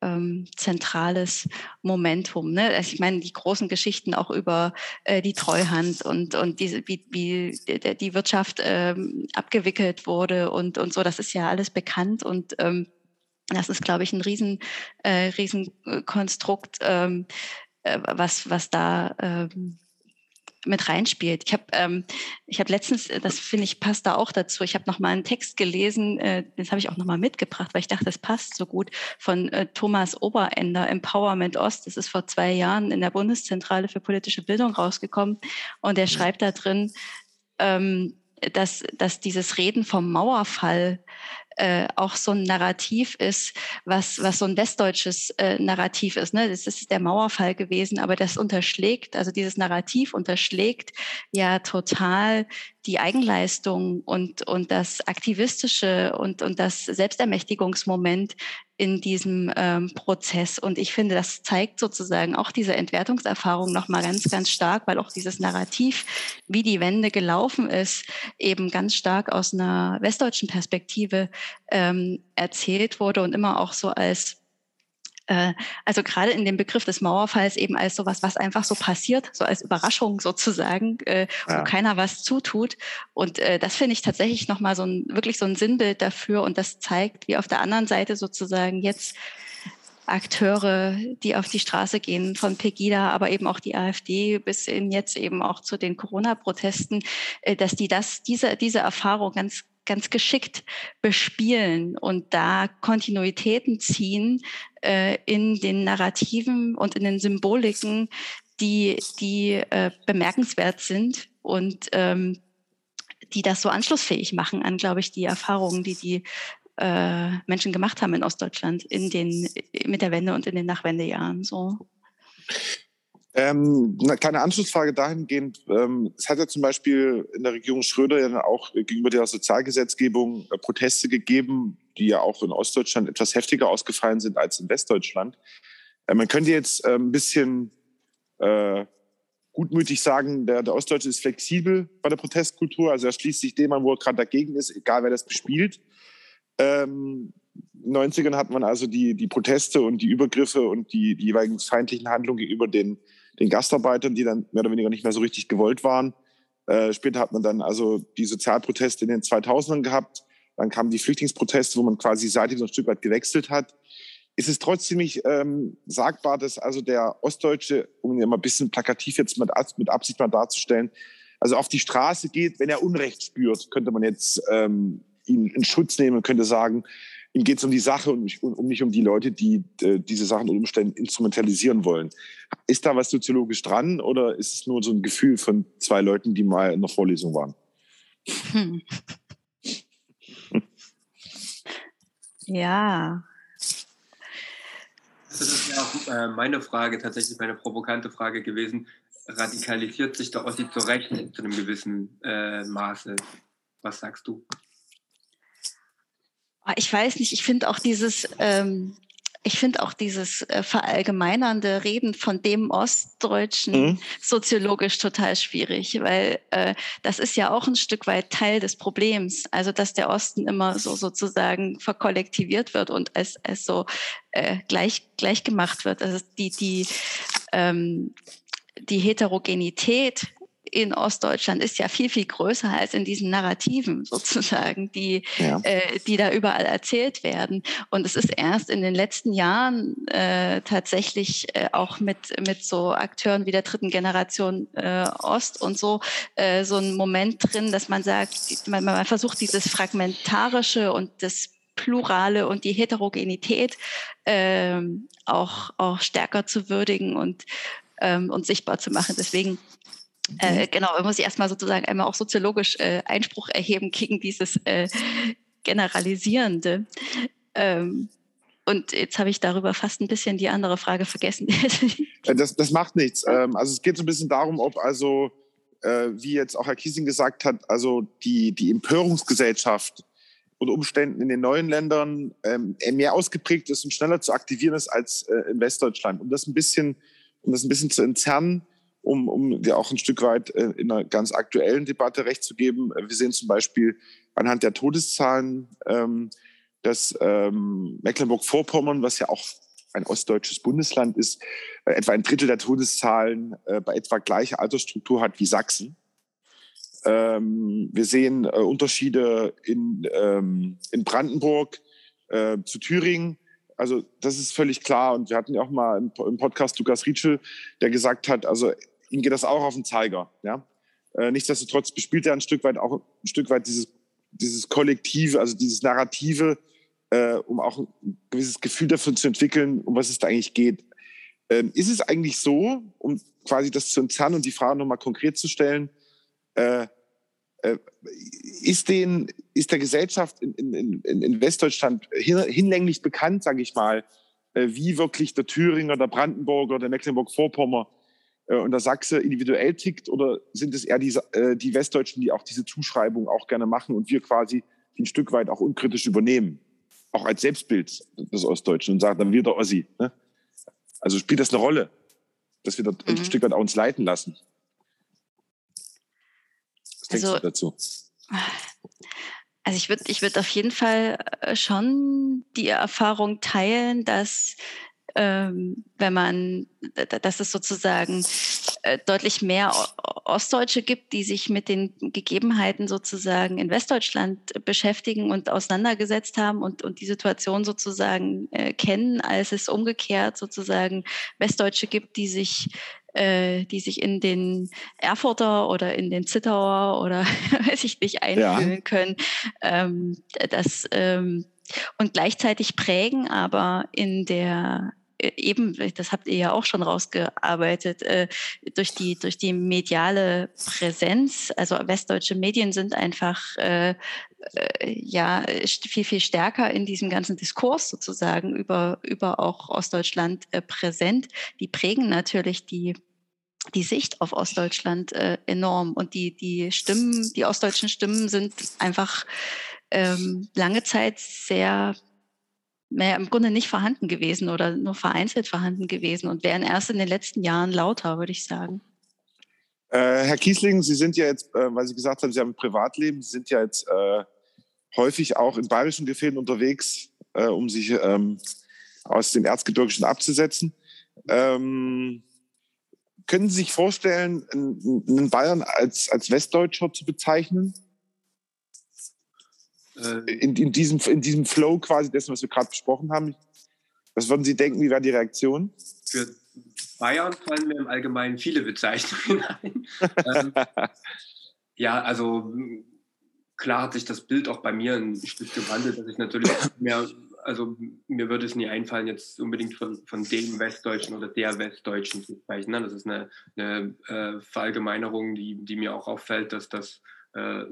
ähm, zentrales Momentum. Ne? Also ich meine, die großen Geschichten auch über äh, die Treuhand und, und diese, wie, wie die Wirtschaft ähm, abgewickelt wurde und, und so, das ist ja alles bekannt und ähm, das ist, glaube ich, ein riesen, äh, riesen Konstrukt, ähm, äh, was, was da ähm, mit reinspielt. Ich habe ähm, ich hab letztens, das finde ich passt da auch dazu, ich habe noch mal einen Text gelesen, äh, das habe ich auch noch mal mitgebracht, weil ich dachte, das passt so gut, von äh, Thomas Oberender, Empowerment Ost. Das ist vor zwei Jahren in der Bundeszentrale für politische Bildung rausgekommen und er schreibt da drin, ähm, dass, dass dieses Reden vom Mauerfall äh, auch so ein Narrativ ist, was, was so ein westdeutsches äh, Narrativ ist. Ne? Das ist der Mauerfall gewesen, aber das unterschlägt, also dieses Narrativ unterschlägt ja total die Eigenleistung und, und das aktivistische und, und das Selbstermächtigungsmoment in diesem ähm, Prozess. Und ich finde, das zeigt sozusagen auch diese Entwertungserfahrung nochmal ganz, ganz stark, weil auch dieses Narrativ, wie die Wende gelaufen ist, eben ganz stark aus einer westdeutschen Perspektive ähm, erzählt wurde und immer auch so als also gerade in dem Begriff des Mauerfalls eben als sowas, was einfach so passiert, so als Überraschung sozusagen, äh, ja. wo keiner was zutut. Und äh, das finde ich tatsächlich nochmal so ein, wirklich so ein Sinnbild dafür. Und das zeigt, wie auf der anderen Seite sozusagen jetzt Akteure, die auf die Straße gehen, von Pegida, aber eben auch die AfD bis hin jetzt eben auch zu den Corona-Protesten, äh, dass die das, diese, diese Erfahrung ganz ganz geschickt bespielen und da Kontinuitäten ziehen äh, in den Narrativen und in den Symboliken, die, die äh, bemerkenswert sind und ähm, die das so anschlussfähig machen an, glaube ich, die Erfahrungen, die die äh, Menschen gemacht haben in Ostdeutschland in den, mit der Wende und in den Nachwendejahren. So. Ähm, eine kleine Anschlussfrage dahingehend. Ähm, es hat ja zum Beispiel in der Regierung Schröder ja auch gegenüber der Sozialgesetzgebung äh, Proteste gegeben, die ja auch in Ostdeutschland etwas heftiger ausgefallen sind als in Westdeutschland. Äh, man könnte jetzt äh, ein bisschen äh, gutmütig sagen, der, der Ostdeutsche ist flexibel bei der Protestkultur. Also er schließt sich dem an, wo er gerade dagegen ist, egal wer das bespielt. Ähm, in den 90ern hat man also die, die Proteste und die Übergriffe und die, die jeweiligen feindlichen Handlungen gegenüber den den Gastarbeitern, die dann mehr oder weniger nicht mehr so richtig gewollt waren. Äh, später hat man dann also die Sozialproteste in den 2000ern gehabt. Dann kamen die Flüchtlingsproteste, wo man quasi seitlich so ein Stück weit gewechselt hat. Ist es trotzdem nicht ähm, sagbar, dass also der Ostdeutsche, um ihn mal ein bisschen plakativ jetzt mit, mit Absicht mal darzustellen, also auf die Straße geht, wenn er Unrecht spürt, könnte man jetzt ähm, ihn in Schutz nehmen und könnte sagen, ihm geht es um die Sache und nicht, um, nicht um die Leute, die äh, diese Sachen unter Umständen instrumentalisieren wollen. Ist da was soziologisch dran oder ist es nur so ein Gefühl von zwei Leuten, die mal in der Vorlesung waren? Hm. Ja. Das ist ja auch äh, meine Frage, tatsächlich meine provokante Frage gewesen. radikalisiert sich der Ossi zu Recht zu einem gewissen äh, Maße. Was sagst du? Ah, ich weiß nicht, ich finde auch dieses, ähm, ich finde auch dieses äh, verallgemeinernde Reden von dem Ostdeutschen mhm. soziologisch total schwierig, weil äh, das ist ja auch ein Stück weit Teil des Problems. Also dass der Osten immer so sozusagen verkollektiviert wird und als, als so äh, gleich, gleich gemacht wird. Also die, die, ähm, die Heterogenität in Ostdeutschland ist ja viel, viel größer als in diesen Narrativen sozusagen, die, ja. äh, die da überall erzählt werden. Und es ist erst in den letzten Jahren äh, tatsächlich äh, auch mit, mit so Akteuren wie der dritten Generation äh, Ost und so, äh, so ein Moment drin, dass man sagt, man, man versucht dieses Fragmentarische und das Plurale und die Heterogenität ähm, auch, auch stärker zu würdigen und, ähm, und sichtbar zu machen. Deswegen äh, mhm. genau, muss ich erstmal sozusagen einmal auch soziologisch äh, Einspruch erheben gegen dieses äh, Generalisierende. Ähm, und jetzt habe ich darüber fast ein bisschen die andere Frage vergessen. Äh, das, das macht nichts. Ähm, also es geht so ein bisschen darum, ob also, äh, wie jetzt auch Herr Kiesing gesagt hat, also die, die Empörungsgesellschaft unter Umständen in den neuen Ländern ähm, mehr ausgeprägt ist und schneller zu aktivieren ist als äh, in Westdeutschland. Um das ein bisschen, um das ein bisschen zu entzerren, um, um dir auch ein Stück weit äh, in einer ganz aktuellen Debatte recht zu geben. Äh, wir sehen zum Beispiel anhand der Todeszahlen, ähm, dass ähm, Mecklenburg-Vorpommern, was ja auch ein ostdeutsches Bundesland ist, äh, etwa ein Drittel der Todeszahlen äh, bei etwa gleicher Altersstruktur hat wie Sachsen. Ähm, wir sehen äh, Unterschiede in, ähm, in Brandenburg äh, zu Thüringen also das ist völlig klar. Und wir hatten ja auch mal im Podcast Lukas Rietschel, der gesagt hat, also ihm geht das auch auf den Zeiger. Ja? Äh, nichtsdestotrotz bespielt er ein Stück weit auch ein Stück weit dieses, dieses Kollektive, also dieses Narrative, äh, um auch ein gewisses Gefühl dafür zu entwickeln, um was es da eigentlich geht. Ähm, ist es eigentlich so, um quasi das zu entzerren und die Frage nochmal konkret zu stellen, äh, äh, ist, den, ist der Gesellschaft in, in, in Westdeutschland hinlänglich bekannt, sage ich mal, äh, wie wirklich der Thüringer, der Brandenburger, der Mecklenburg-Vorpommer und der Sachse individuell tickt oder sind es eher die, äh, die Westdeutschen, die auch diese Zuschreibung auch gerne machen und wir quasi ein Stück weit auch unkritisch übernehmen, auch als Selbstbild des Ostdeutschen und sagen dann wir der Ossi. Ne? Also spielt das eine Rolle, dass wir da mhm. ein Stück weit auch uns leiten lassen. Was denkst also, du dazu? Also ich würde ich würd auf jeden Fall äh, schon die Erfahrung teilen, dass ähm, wenn man, dass es sozusagen äh, deutlich mehr Ostdeutsche gibt, die sich mit den Gegebenheiten sozusagen in Westdeutschland beschäftigen und auseinandergesetzt haben und, und die Situation sozusagen äh, kennen, als es umgekehrt sozusagen Westdeutsche gibt, die sich äh, die sich in den Erfurter oder in den Zittauer oder weiß ich nicht einfühlen ja. können. Ähm, das, ähm, und gleichzeitig prägen aber in der eben, das habt ihr ja auch schon rausgearbeitet, äh, durch die durch die mediale Präsenz. Also westdeutsche Medien sind einfach äh, äh, ja viel viel stärker in diesem ganzen Diskurs sozusagen über über auch Ostdeutschland äh, präsent. Die prägen natürlich die die Sicht auf Ostdeutschland äh, enorm und die die Stimmen, die ostdeutschen Stimmen sind einfach ähm, lange Zeit sehr mehr im Grunde nicht vorhanden gewesen oder nur vereinzelt vorhanden gewesen und wären erst in den letzten Jahren lauter, würde ich sagen. Äh, Herr Kiesling, Sie sind ja jetzt, äh, weil Sie gesagt haben, Sie haben ein Privatleben, Sie sind ja jetzt äh, häufig auch in bayerischen Gefilden unterwegs, äh, um sich ähm, aus dem Erzgebirgischen abzusetzen. Ähm, können Sie sich vorstellen, einen Bayern als, als Westdeutscher zu bezeichnen? Äh, in, in, diesem, in diesem Flow quasi dessen, was wir gerade besprochen haben. Was würden Sie denken, wie wäre die Reaktion? Für Bayern fallen mir im Allgemeinen viele Bezeichnungen ein. ähm, ja, also klar hat sich das Bild auch bei mir ein Stück gewandelt, dass ich natürlich mehr, also mir würde es nie einfallen, jetzt unbedingt von, von dem Westdeutschen oder der Westdeutschen zu sprechen. Das ist eine, eine äh, Verallgemeinerung, die, die mir auch auffällt, dass das äh,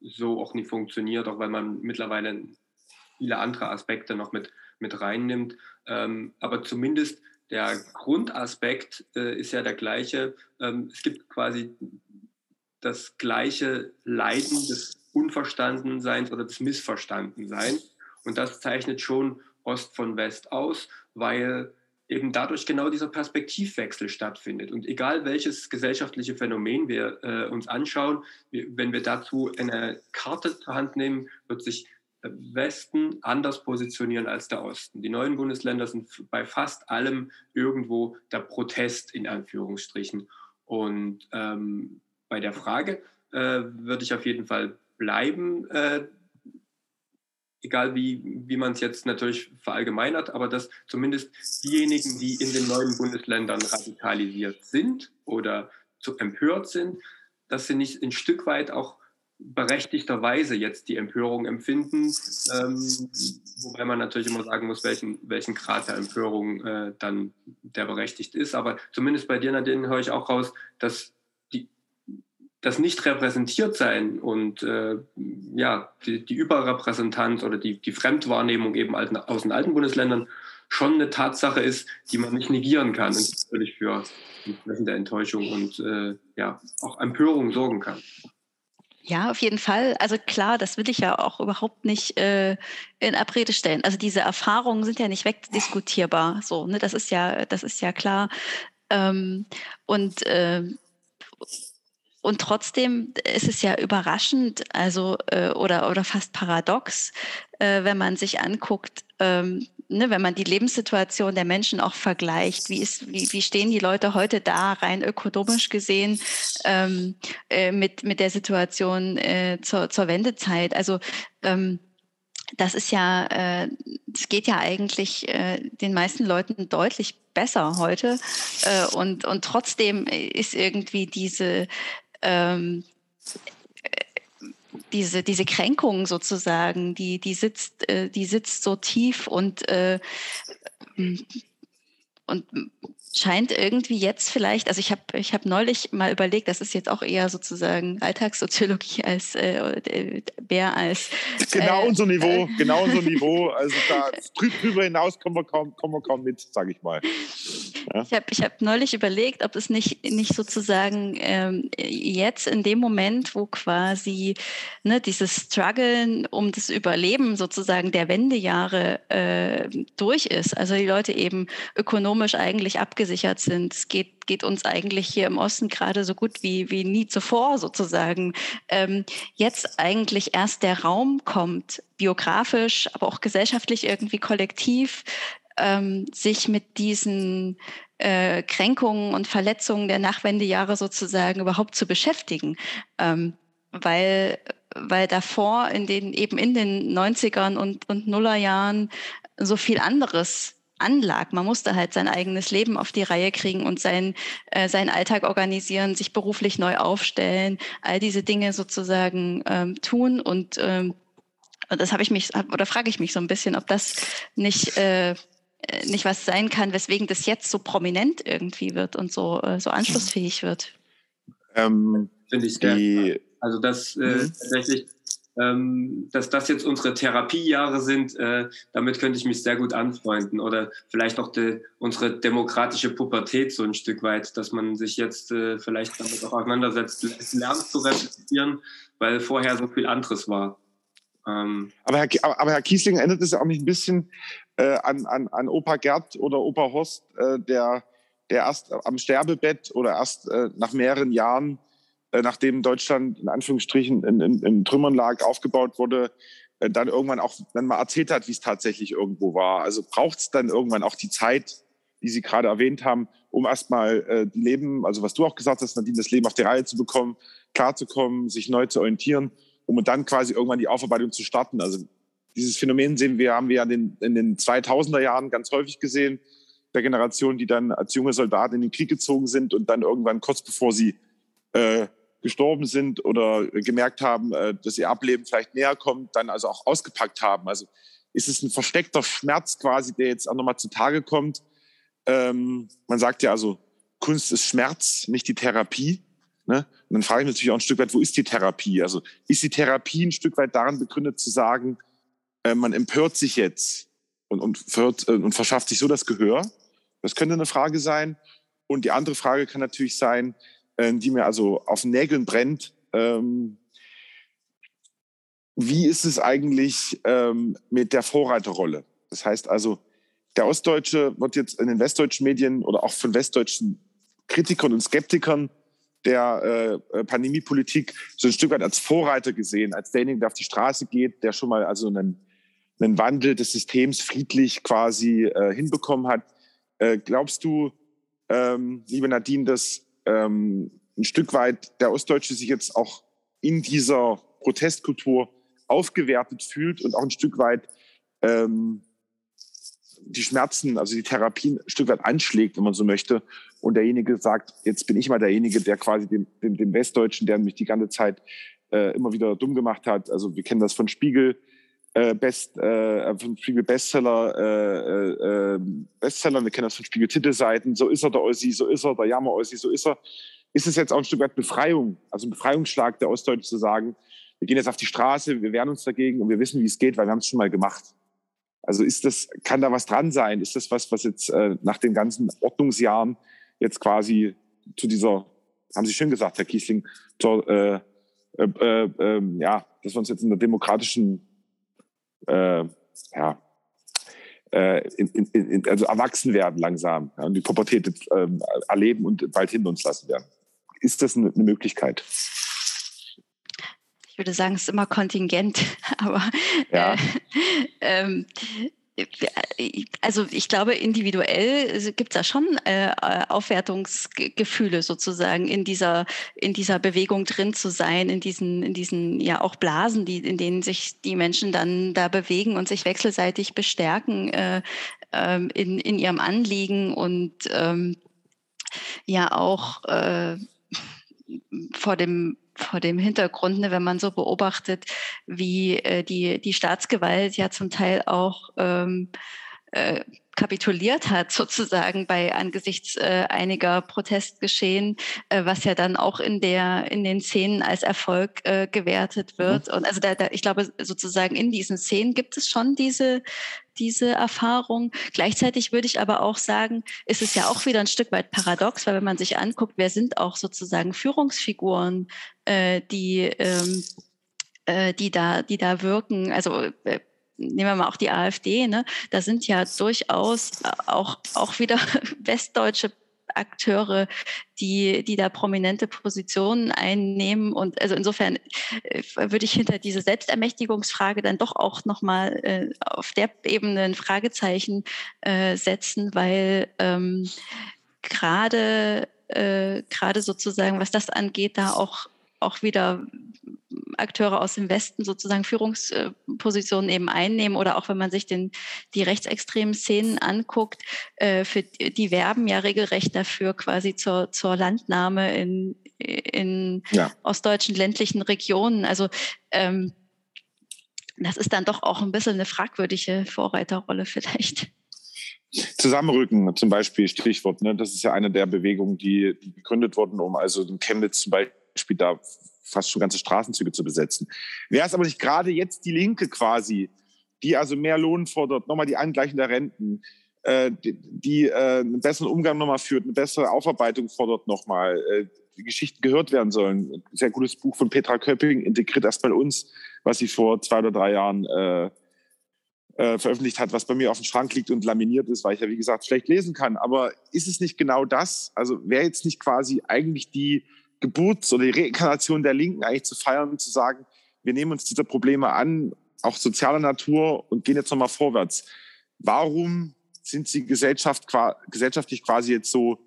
so auch nicht funktioniert, auch weil man mittlerweile viele andere Aspekte noch mit, mit reinnimmt. Ähm, aber zumindest der Grundaspekt äh, ist ja der gleiche. Ähm, es gibt quasi das gleiche Leiden des Unverstandenseins oder des Missverstandenseins. Und das zeichnet schon Ost von West aus, weil eben dadurch genau dieser Perspektivwechsel stattfindet. Und egal welches gesellschaftliche Phänomen wir äh, uns anschauen, wir, wenn wir dazu eine Karte zur Hand nehmen, wird sich der Westen anders positionieren als der Osten. Die neuen Bundesländer sind bei fast allem irgendwo der Protest in Anführungsstrichen. Und ähm, bei der Frage äh, würde ich auf jeden Fall bleiben, äh, egal wie, wie man es jetzt natürlich verallgemeinert, aber dass zumindest diejenigen, die in den neuen Bundesländern radikalisiert sind oder zu empört sind, dass sie nicht ein Stück weit auch berechtigterweise jetzt die Empörung empfinden, ähm, wobei man natürlich immer sagen muss, welchen, welchen Grad der Empörung äh, dann der berechtigt ist. Aber zumindest bei dir, Nadine, höre ich auch raus, dass das nicht repräsentiert sein und äh, ja, die, die Überrepräsentanz oder die, die Fremdwahrnehmung eben aus den alten Bundesländern schon eine Tatsache ist, die man nicht negieren kann und natürlich für entsprechende Enttäuschung und äh, ja, auch Empörung sorgen kann. Ja, auf jeden Fall. Also klar, das will ich ja auch überhaupt nicht äh, in Abrede stellen. Also diese Erfahrungen sind ja nicht wegdiskutierbar. So, ne, das ist ja, das ist ja klar. Ähm, und äh, und trotzdem ist es ja überraschend, also äh, oder, oder fast paradox, äh, wenn man sich anguckt, ähm, ne, wenn man die Lebenssituation der Menschen auch vergleicht. Wie, ist, wie, wie stehen die Leute heute da, rein ökonomisch gesehen, ähm, äh, mit, mit der Situation äh, zur, zur Wendezeit? Also ähm, das ist ja, äh, es geht ja eigentlich äh, den meisten Leuten deutlich besser heute. Äh, und, und trotzdem ist irgendwie diese, ähm, diese, diese Kränkung sozusagen, die, die, sitzt, äh, die sitzt so tief und, äh, und scheint irgendwie jetzt vielleicht, also ich habe ich hab neulich mal überlegt, das ist jetzt auch eher sozusagen Alltagssoziologie als äh, mehr als. Genau äh, unser Niveau, äh, genau unser Niveau. Also da drüber hinaus kommen wir kaum, kommen wir kaum mit, sage ich mal. Ja. Ich habe ich hab neulich überlegt, ob es nicht, nicht sozusagen ähm, jetzt in dem Moment, wo quasi ne, dieses Struggeln um das Überleben sozusagen der Wendejahre äh, durch ist, also die Leute eben ökonomisch eigentlich abgesichert sind. Es geht, geht uns eigentlich hier im Osten gerade so gut wie, wie nie zuvor sozusagen. Ähm, jetzt eigentlich erst der Raum kommt, biografisch, aber auch gesellschaftlich irgendwie kollektiv, ähm, sich mit diesen äh, Kränkungen und Verletzungen der Nachwendejahre sozusagen überhaupt zu beschäftigen. Ähm, weil weil davor in den eben in den 90ern und, und Nullerjahren so viel anderes anlag. Man musste halt sein eigenes Leben auf die Reihe kriegen und sein, äh, seinen Alltag organisieren, sich beruflich neu aufstellen, all diese Dinge sozusagen ähm, tun. Und ähm, das habe ich mich, oder frage ich mich so ein bisschen, ob das nicht, äh, nicht was sein kann, weswegen das jetzt so prominent irgendwie wird und so, äh, so anschlussfähig wird. Ähm, Finde ich sehr. Also das äh, mhm. tatsächlich ähm, dass das jetzt unsere Therapiejahre sind, äh, damit könnte ich mich sehr gut anfreunden. Oder vielleicht auch de, unsere demokratische Pubertät so ein Stück weit, dass man sich jetzt äh, vielleicht damit auch auseinandersetzt, lernt zu reflektieren, weil vorher so viel anderes war. Ähm, aber, Herr, aber Herr Kiesling erinnert es ja auch nicht ein bisschen äh, an, an, an Opa Gerd oder Opa Horst, äh, der, der erst am Sterbebett oder erst äh, nach mehreren Jahren äh, nachdem Deutschland in Anführungsstrichen in, in, in Trümmern lag, aufgebaut wurde, äh, dann irgendwann auch dann mal erzählt hat, wie es tatsächlich irgendwo war. Also braucht es dann irgendwann auch die Zeit, die Sie gerade erwähnt haben, um erstmal äh, die Leben, also was du auch gesagt hast, Nadine, das Leben auf die Reihe zu bekommen, klarzukommen, sich neu zu orientieren, um dann quasi irgendwann die Aufarbeitung zu starten. Also dieses Phänomen sehen wir, haben wir ja in den, in den 2000er Jahren ganz häufig gesehen, der Generation, die dann als junge Soldaten in den Krieg gezogen sind und dann irgendwann kurz bevor sie äh, gestorben sind oder gemerkt haben, äh, dass ihr Ableben vielleicht näher kommt, dann also auch ausgepackt haben. Also ist es ein versteckter Schmerz quasi, der jetzt auch nochmal zutage kommt. Ähm, man sagt ja also, Kunst ist Schmerz, nicht die Therapie. Ne? Und dann frage ich mich natürlich auch ein Stück weit, wo ist die Therapie? Also ist die Therapie ein Stück weit daran begründet zu sagen, äh, man empört sich jetzt und, und, führt, äh, und verschafft sich so das Gehör? Das könnte eine Frage sein. Und die andere Frage kann natürlich sein, äh, die mir also auf den Nägeln brennt. Ähm, wie ist es eigentlich ähm, mit der Vorreiterrolle? Das heißt also, der Ostdeutsche wird jetzt in den westdeutschen Medien oder auch von westdeutschen Kritikern und Skeptikern der äh, Pandemiepolitik so ein Stück weit als Vorreiter gesehen, als derjenige, der auf die Straße geht, der schon mal also einen, einen Wandel des Systems friedlich quasi äh, hinbekommen hat. Äh, glaubst du, ähm, liebe Nadine, dass ähm, ein Stück weit der Ostdeutsche sich jetzt auch in dieser Protestkultur aufgewertet fühlt und auch ein Stück weit ähm, die Schmerzen, also die Therapien ein Stück weit anschlägt, wenn man so möchte. Und derjenige sagt, jetzt bin ich mal derjenige, der quasi dem, dem, dem Westdeutschen, der mich die ganze Zeit äh, immer wieder dumm gemacht hat. Also wir kennen das von Spiegel, äh, Best, äh, von Spiegel Bestseller, äh, äh, äh, Bestseller, wir kennen das von Spiegel Titelseiten. So ist er der Ossi, so ist er der Jammer Ossi, so ist er. Ist es jetzt auch ein Stück weit Befreiung, also ein Befreiungsschlag der Ostdeutschen zu sagen, wir gehen jetzt auf die Straße, wir wehren uns dagegen und wir wissen, wie es geht, weil wir haben es schon mal gemacht. Also ist das, kann da was dran sein? Ist das was, was jetzt äh, nach den ganzen Ordnungsjahren jetzt quasi zu dieser, haben Sie schön gesagt, Herr Kiesling, zur, äh, äh, äh, ähm, ja, dass wir uns jetzt in der demokratischen, äh, ja, äh, in, in, in, also erwachsen werden langsam ja, und die Pubertät ähm, erleben und bald hinter uns lassen werden. Ist das eine, eine Möglichkeit? Ich würde sagen, es ist immer kontingent, aber ja. äh, ähm, also ich glaube, individuell gibt es da schon äh, Aufwertungsgefühle sozusagen in dieser, in dieser Bewegung drin zu sein, in diesen, in diesen ja auch Blasen, die, in denen sich die Menschen dann da bewegen und sich wechselseitig bestärken äh, ähm, in, in ihrem Anliegen und ähm, ja auch äh, vor dem vor dem Hintergrund, ne, wenn man so beobachtet, wie äh, die, die Staatsgewalt ja zum Teil auch ähm, äh, kapituliert hat, sozusagen bei angesichts äh, einiger Protestgeschehen, äh, was ja dann auch in der in den Szenen als Erfolg äh, gewertet mhm. wird. Mhm. Und also da, da, ich glaube, sozusagen in diesen Szenen gibt es schon diese diese Erfahrung. Gleichzeitig würde ich aber auch sagen, ist es ja auch wieder ein Stück weit paradox, weil wenn man sich anguckt, wer sind auch sozusagen Führungsfiguren, äh, die ähm, äh, die da, die da wirken. Also äh, nehmen wir mal auch die AfD, ne? da sind ja durchaus auch, auch wieder westdeutsche Akteure, die, die da prominente Positionen einnehmen. Und also insofern äh, würde ich hinter diese Selbstermächtigungsfrage dann doch auch nochmal äh, auf der Ebene ein Fragezeichen äh, setzen, weil ähm, gerade äh, gerade sozusagen, was das angeht, da auch auch wieder Akteure aus dem Westen sozusagen Führungspositionen eben einnehmen oder auch wenn man sich den, die rechtsextremen Szenen anguckt, äh, für, die werben ja regelrecht dafür quasi zur, zur Landnahme in, in ja. ostdeutschen ländlichen Regionen. Also ähm, das ist dann doch auch ein bisschen eine fragwürdige Vorreiterrolle vielleicht. Zusammenrücken zum Beispiel, Stichwort. Ne? Das ist ja eine der Bewegungen, die, die gegründet wurden, um also in Chemnitz zum Beispiel da fast schon ganze Straßenzüge zu besetzen. Wäre es aber nicht gerade jetzt die Linke quasi, die also mehr Lohn fordert, nochmal die Angleichung der Renten, äh, die, die äh, einen besseren Umgang nochmal führt, eine bessere Aufarbeitung fordert nochmal, äh, die Geschichten gehört werden sollen. Ein sehr gutes Buch von Petra Köpping, integriert erstmal uns, was sie vor zwei oder drei Jahren äh, äh, veröffentlicht hat, was bei mir auf dem Schrank liegt und laminiert ist, weil ich ja, wie gesagt, schlecht lesen kann. Aber ist es nicht genau das? Also wäre jetzt nicht quasi eigentlich die Geburts- oder die Reinkarnation der Linken eigentlich zu feiern und zu sagen, wir nehmen uns dieser Probleme an, auch sozialer Natur und gehen jetzt nochmal vorwärts. Warum sind sie Gesellschaft, gesellschaftlich quasi jetzt so,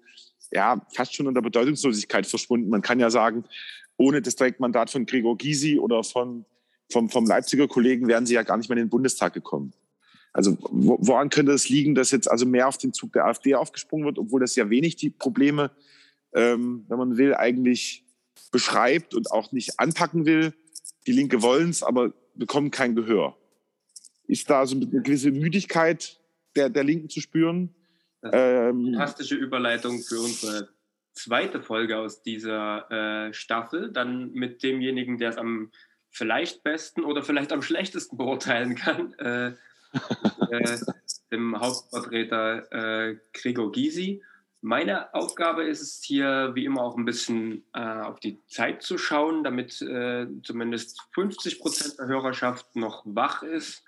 ja, fast schon in der Bedeutungslosigkeit verschwunden? Man kann ja sagen, ohne das Direktmandat von Gregor Gysi oder von, vom, vom Leipziger Kollegen wären sie ja gar nicht mehr in den Bundestag gekommen. Also woran könnte es liegen, dass jetzt also mehr auf den Zug der AfD aufgesprungen wird, obwohl das ja wenig die Probleme ähm, wenn man will, eigentlich beschreibt und auch nicht anpacken will. Die Linke wollen es, aber bekommen kein Gehör. Ist da so eine gewisse Müdigkeit der, der Linken zu spüren? Ähm, fantastische Überleitung für unsere zweite Folge aus dieser äh, Staffel. Dann mit demjenigen, der es am vielleicht besten oder vielleicht am schlechtesten beurteilen kann. Äh, äh, dem Hauptvertreter äh, Gregor Gysi. Meine Aufgabe ist es hier, wie immer, auch ein bisschen äh, auf die Zeit zu schauen, damit äh, zumindest 50 Prozent der Hörerschaft noch wach ist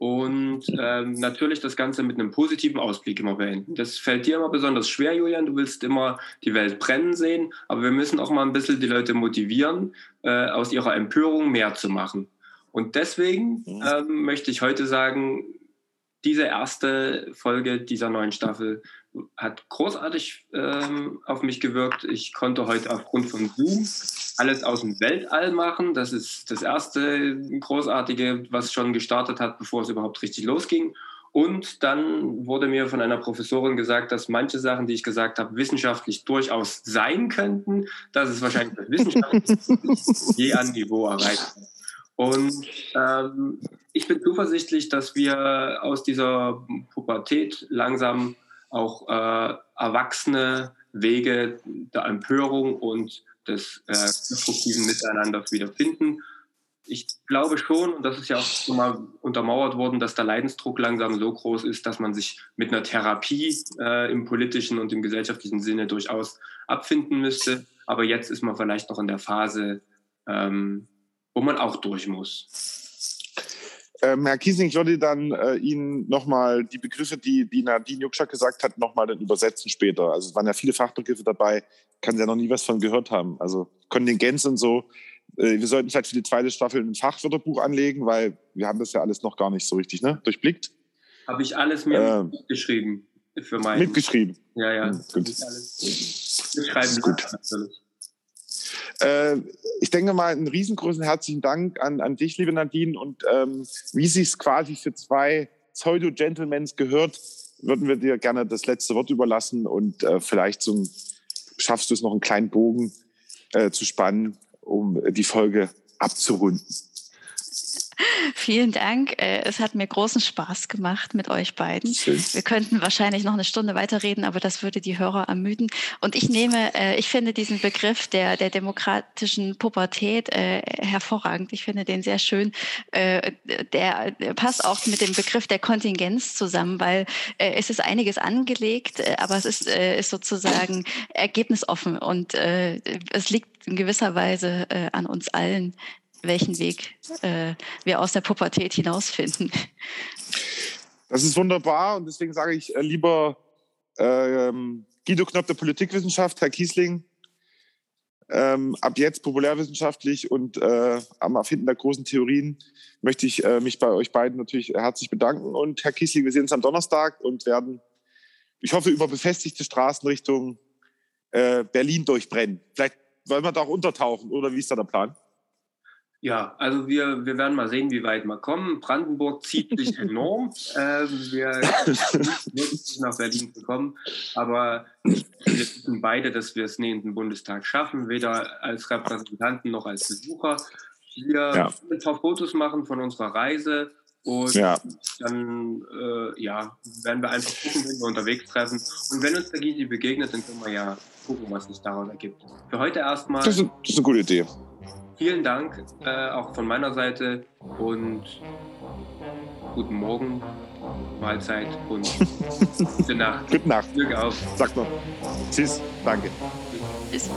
und ähm, natürlich das Ganze mit einem positiven Ausblick immer beenden. Das fällt dir immer besonders schwer, Julian. Du willst immer die Welt brennen sehen, aber wir müssen auch mal ein bisschen die Leute motivieren, äh, aus ihrer Empörung mehr zu machen. Und deswegen mhm. ähm, möchte ich heute sagen, diese erste Folge dieser neuen Staffel hat großartig ähm, auf mich gewirkt. Ich konnte heute aufgrund von Zoom alles aus dem Weltall machen. Das ist das erste großartige, was schon gestartet hat, bevor es überhaupt richtig losging. Und dann wurde mir von einer Professorin gesagt, dass manche Sachen, die ich gesagt habe, wissenschaftlich durchaus sein könnten, dass es wahrscheinlich das wissenschaftlich je an Niveau erreicht. Und ähm, ich bin zuversichtlich, dass wir aus dieser Pubertät langsam auch äh, erwachsene Wege der Empörung und des äh, konstruktiven Miteinanders wiederfinden. Ich glaube schon, und das ist ja auch schon mal untermauert worden, dass der Leidensdruck langsam so groß ist, dass man sich mit einer Therapie äh, im politischen und im gesellschaftlichen Sinne durchaus abfinden müsste. Aber jetzt ist man vielleicht noch in der Phase, ähm, wo man auch durch muss. Ähm, Herr Kiesing, ich würde dann äh, Ihnen nochmal die Begriffe, die, die Nadine Jukschak gesagt hat, nochmal dann übersetzen später. Also es waren ja viele Fachbegriffe dabei, kann Sie ja noch nie was von gehört haben. Also Kontingenz und so. Äh, wir sollten vielleicht für die zweite Staffel ein Fachwörterbuch anlegen, weil wir haben das ja alles noch gar nicht so richtig ne? durchblickt. Habe ich alles mir äh, mitgeschrieben für meinen. Mitgeschrieben? Ja, ja. Hm, gut. Alles mitschreiben gut. natürlich. Äh, ich denke mal, einen riesengroßen herzlichen Dank an, an dich, liebe Nadine. Und ähm, wie sich es quasi für zwei Pseudo-Gentlemans gehört, würden wir dir gerne das letzte Wort überlassen und äh, vielleicht zum, schaffst du es noch einen kleinen Bogen äh, zu spannen, um die Folge abzurunden. Vielen Dank. Äh, es hat mir großen Spaß gemacht mit euch beiden. Schön. Wir könnten wahrscheinlich noch eine Stunde weiterreden, aber das würde die Hörer ermüden. Und ich nehme, äh, ich finde diesen Begriff der, der demokratischen Pubertät äh, hervorragend. Ich finde den sehr schön. Der passt auch mit dem Begriff der Kontingenz zusammen, weil es ist einiges angelegt, aber es ist, ist sozusagen ergebnisoffen und es liegt in gewisser Weise an uns allen, welchen Weg äh, wir aus der Pubertät hinausfinden. Das ist wunderbar und deswegen sage ich äh, lieber ähm, Guido Knopp der Politikwissenschaft, Herr Kiesling, ähm, ab jetzt populärwissenschaftlich und äh, am Erfinden der großen Theorien möchte ich äh, mich bei euch beiden natürlich herzlich bedanken. Und Herr Kiesling, wir sehen uns am Donnerstag und werden, ich hoffe, über befestigte Straßen Richtung äh, Berlin durchbrennen. Vielleicht wollen wir da auch untertauchen oder wie ist da der Plan? Ja, also wir, wir werden mal sehen, wie weit wir kommen. Brandenburg zieht sich enorm. Ähm, wir wirklich nach Berlin zu kommen. Aber wir wissen beide, dass wir es nie in den Bundestag schaffen, weder als Repräsentanten noch als Besucher. Wir ja. ein paar Fotos machen von unserer Reise und ja. dann äh, ja, werden wir einfach gucken, wenn wir unterwegs treffen. Und wenn uns der Gysi begegnet, dann können wir ja gucken, was sich daraus ergibt. Für heute erstmal. Das ist, das ist eine gute Idee vielen Dank äh, auch von meiner Seite und guten Morgen, Mahlzeit und gute Nacht. Gute Nacht. Glück auf. Sag mal. Tschüss. Danke. Tschüss.